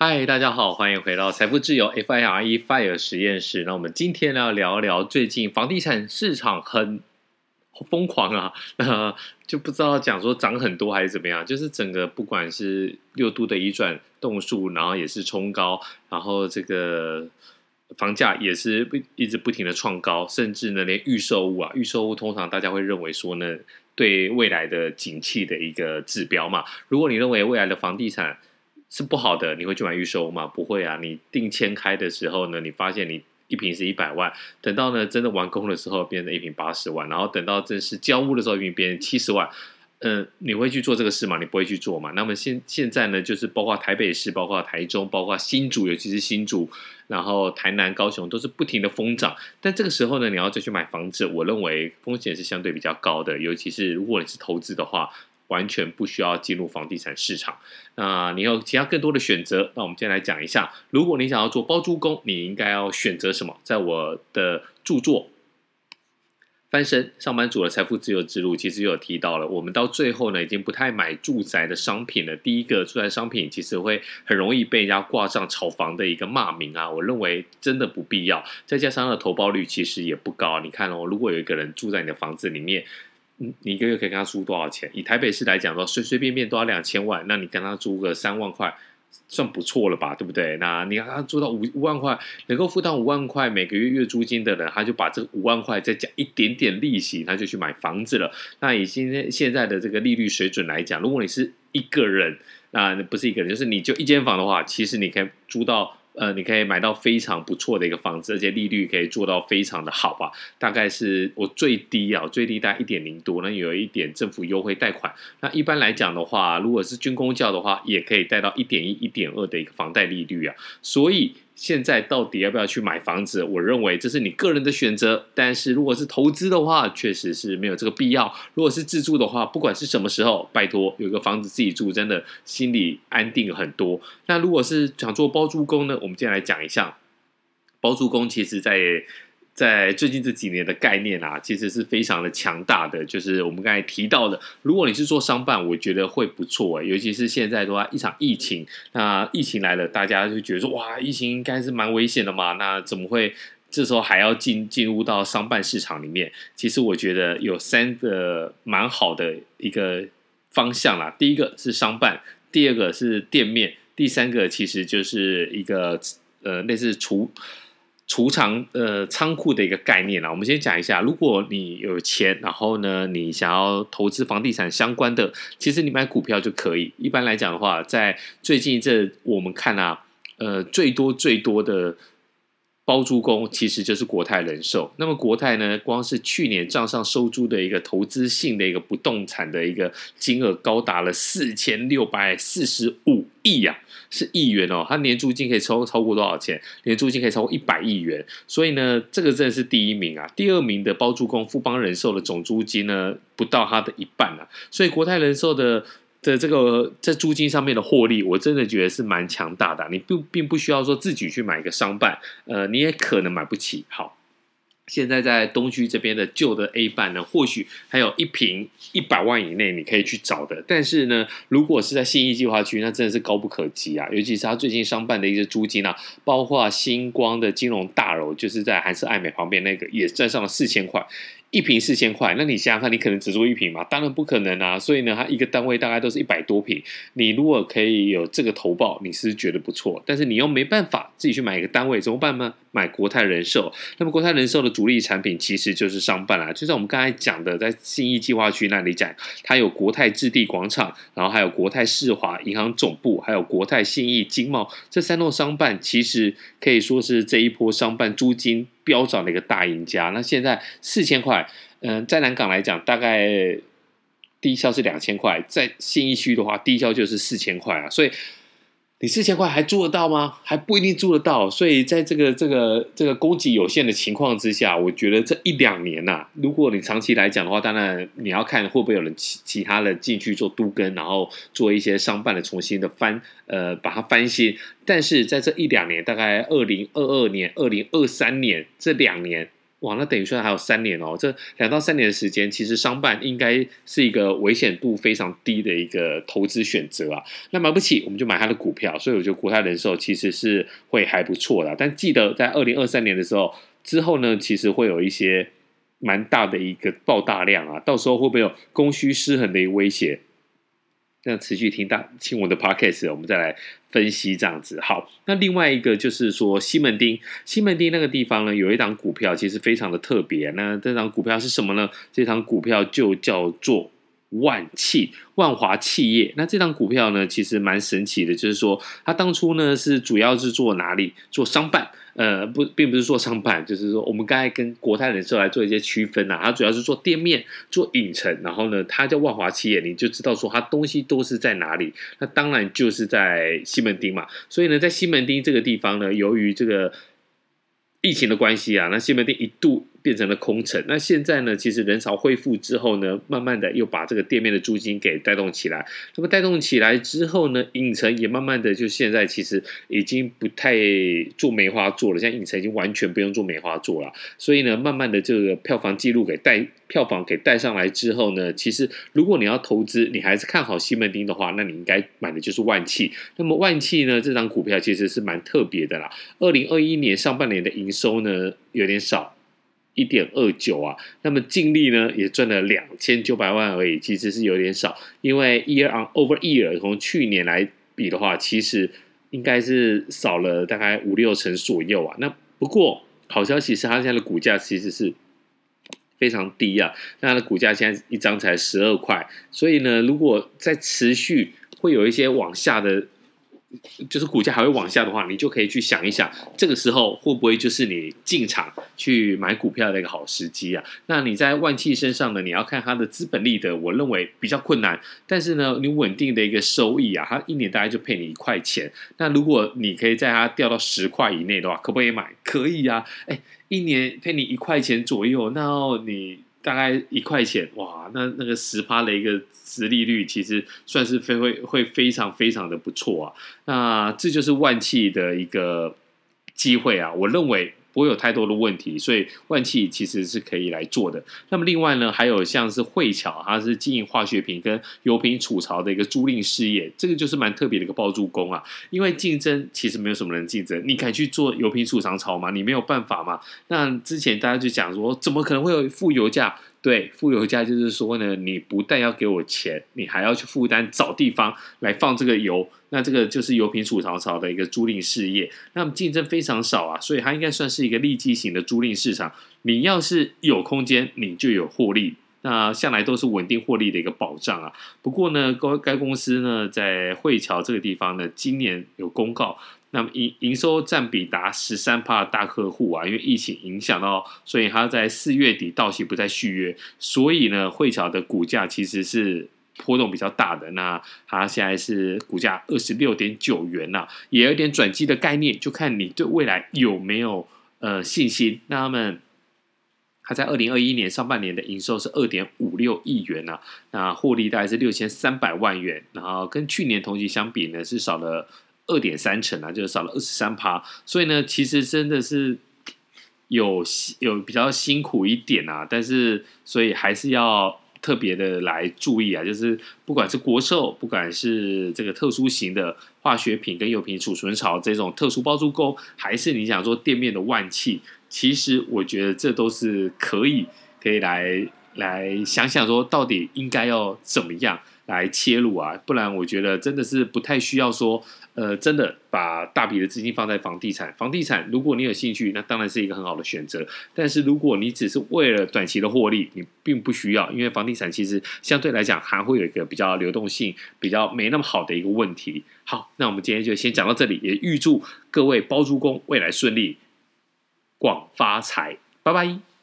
嗨，大家好，欢迎回到财富自由 FIRE FIRE 实验室。那我们今天呢，要聊聊最近房地产市场很疯狂啊，呃，就不知道讲说涨很多还是怎么样。就是整个不管是六度的移转栋数，然后也是冲高，然后这个房价也是不一直不停的创高，甚至呢，连预售屋啊，预售屋通常大家会认为说呢，对未来的景气的一个指标嘛。如果你认为未来的房地产，是不好的，你会去买预售吗？不会啊，你定签开的时候呢，你发现你一坪是一百万，等到呢真的完工的时候变成一坪八十万，然后等到正式交屋的时候一坪变成七十万，嗯、你会去做这个事吗？你不会去做嘛？那么现现在呢，就是包括台北市、包括台中、包括新竹，尤其是新竹，然后台南、高雄都是不停的疯涨，但这个时候呢，你要再去买房子，我认为风险是相对比较高的，尤其是如果你是投资的话。完全不需要进入房地产市场。那你有其他更多的选择。那我们今天来讲一下，如果你想要做包租公，你应该要选择什么？在我的著作《翻身上班族的财富自由之路》其实有提到了，我们到最后呢，已经不太买住宅的商品了。第一个，住宅商品其实会很容易被人家挂上炒房的一个骂名啊，我认为真的不必要。再加上它的投报率其实也不高。你看哦，如果有一个人住在你的房子里面。你一个月可以跟他租多少钱？以台北市来讲说，随随便便都要两千万，那你跟他租个三万块，算不错了吧？对不对？那你让他租到五五万块，能够负担五万块每个月月租金的人，他就把这五万块再加一点点利息，他就去买房子了。那以现在现在的这个利率水准来讲，如果你是一个人，那不是一个人，就是你就一间房的话，其实你可以租到。呃，你可以买到非常不错的一个房子，而且利率可以做到非常的好吧？大概是我最低啊，最低大概一点零多，那有一点政府优惠贷款。那一般来讲的话，如果是军工教的话，也可以贷到一点一、一点二的一个房贷利率啊，所以。现在到底要不要去买房子？我认为这是你个人的选择。但是如果是投资的话，确实是没有这个必要。如果是自住的话，不管是什么时候，拜托有个房子自己住，真的心里安定很多。那如果是想做包租公呢？我们接下来讲一下包租公，其实在。在最近这几年的概念啊，其实是非常的强大的。就是我们刚才提到的，如果你是做商办，我觉得会不错。尤其是现在的话，一场疫情，那疫情来了，大家就觉得说，哇，疫情应该是蛮危险的嘛。那怎么会这时候还要进进入到商办市场里面？其实我觉得有三个蛮好的一个方向啦。第一个是商办，第二个是店面，第三个其实就是一个呃类似厨。储藏呃仓库的一个概念啊，我们先讲一下，如果你有钱，然后呢，你想要投资房地产相关的，其实你买股票就可以。一般来讲的话，在最近这我们看啊，呃，最多最多的包租公其实就是国泰人寿。那么国泰呢，光是去年账上收租的一个投资性的一个不动产的一个金额，高达了四千六百四十五亿呀。是亿元哦，它年租金可以超超过多少钱？年租金可以超过一百亿元，所以呢，这个真的是第一名啊。第二名的包租公富邦人寿的总租金呢，不到它的一半啊。所以国泰人寿的的这个在租金上面的获利，我真的觉得是蛮强大的。你不并不需要说自己去买一个商办，呃，你也可能买不起。好。现在在东区这边的旧的 A 办呢，或许还有一平一百万以内你可以去找的。但是呢，如果是在信义计划区，那真的是高不可及啊！尤其是他最近商办的一些租金啊，包括星光的金融大楼，就是在韩式爱美旁边那个，也赚上了四千块。一瓶四千块，那你想想看，你可能只租一瓶嘛？当然不可能啊！所以呢，它一个单位大概都是一百多瓶。你如果可以有这个投报，你是觉得不错。但是你又没办法自己去买一个单位，怎么办呢？买国泰人寿。那么国泰人寿的主力产品其实就是商办啦，就像我们刚才讲的，在信义计划区那里讲，它有国泰置地广场，然后还有国泰世华银行总部，还有国泰信义经贸这三栋商办，其实可以说是这一波商办租金飙涨的一个大赢家。那现在四千块，嗯、在南港来讲，大概低消是两千块，在信义区的话，低消就是四千块啊。所以你四千块还租得到吗？还不一定租得到。所以在这个这个这个供给有限的情况之下，我觉得这一两年呐、啊，如果你长期来讲的话，当然你要看会不会有人其其他的进去做都更，然后做一些商办的重新的翻，呃，把它翻新。但是在这一两年，大概二零二二年、二零二三年这两年。哇，那等于说还有三年哦，这两到三年的时间，其实商办应该是一个危险度非常低的一个投资选择啊。那买不起，我们就买它的股票。所以我觉得国泰人寿其实是会还不错的。但记得在二零二三年的时候之后呢，其实会有一些蛮大的一个爆大量啊，到时候会不会有供需失衡的一个威胁？那持续听大听我的 podcast，我们再来分析这样子。好，那另外一个就是说西门町，西门町那个地方呢，有一档股票其实非常的特别。那这档股票是什么呢？这档股票就叫做万企，万华企业。那这档股票呢，其实蛮神奇的，就是说它当初呢是主要是做哪里？做商办。呃，不，并不是做商办，就是说我们刚才跟国泰人寿来做一些区分呐、啊。它主要是做店面、做影城，然后呢，它叫万华企业，你就知道说它东西都是在哪里。那当然就是在西门町嘛。所以呢，在西门町这个地方呢，由于这个疫情的关系啊，那西门町一度。变成了空城。那现在呢？其实人潮恢复之后呢，慢慢的又把这个店面的租金给带动起来。那么带动起来之后呢，影城也慢慢的就现在其实已经不太做梅花座了。现在影城已经完全不用做梅花座了。所以呢，慢慢的这个票房记录给带票房给带上来之后呢，其实如果你要投资，你还是看好西门町的话，那你应该买的就是万企。那么万企呢，这张股票其实是蛮特别的啦。二零二一年上半年的营收呢，有点少。一点二九啊，那么净利呢也赚了两千九百万而已，其实是有点少，因为 year on over year 从去年来比的话，其实应该是少了大概五六成左右啊。那不过好消息是，它现在的股价其实是非常低啊，那它的股价现在一张才十二块，所以呢，如果再持续会有一些往下的。就是股价还会往下的话，你就可以去想一想，这个时候会不会就是你进场去买股票的一个好时机啊？那你在万企身上呢，你要看它的资本利得，我认为比较困难。但是呢，你稳定的一个收益啊，它一年大概就配你一块钱。那如果你可以在它掉到十块以内的话，可不可以买？可以啊，哎，一年配你一块钱左右，那你。大概一块钱，哇，那那个十趴的一个殖利率，其实算是非会会非常非常的不错啊。那这就是万企的一个机会啊，我认为。不会有太多的问题，所以万企其实是可以来做的。那么另外呢，还有像是慧巧，它是经营化学品跟油品储藏的一个租赁事业，这个就是蛮特别的一个包租公啊。因为竞争其实没有什么人竞争，你敢去做油品储藏槽吗？你没有办法嘛。那之前大家就讲说，怎么可能会有负油价？对，富油价就是说呢，你不但要给我钱，你还要去负担找地方来放这个油。那这个就是油品储藏槽的一个租赁事业，那么竞争非常少啊，所以它应该算是一个利基型的租赁市场。你要是有空间，你就有获利，那向来都是稳定获利的一个保障啊。不过呢，该该公司呢，在慧桥这个地方呢，今年有公告，那么营营收占比达十三趴的大客户啊，因为疫情影响到，所以它在四月底到期不再续约，所以呢，慧桥的股价其实是。波动比较大的，那它现在是股价二十六点九元呐、也有点转机的概念，就看你对未来有没有呃信心。那他们它在二零二一年上半年的营收是二点五六亿元呐、那获利大概是六千三百万元，然后跟去年同期相比呢是少了二点三成啊，就是少了二十三趴。所以呢，其实真的是有有比较辛苦一点啊，但是所以还是要。特别的来注意啊，就是不管是国寿，不管是这个特殊型的化学品跟油品储存槽这种特殊包租公，还是你想说店面的万企，其实我觉得这都是可以可以来来想想说，到底应该要怎么样来切入啊？不然我觉得真的是不太需要说。呃，真的把大笔的资金放在房地产，房地产如果你有兴趣，那当然是一个很好的选择。但是如果你只是为了短期的获利，你并不需要，因为房地产其实相对来讲还会有一个比较流动性比较没那么好的一个问题。好，那我们今天就先讲到这里，也预祝各位包租公未来顺利，广发财，拜拜。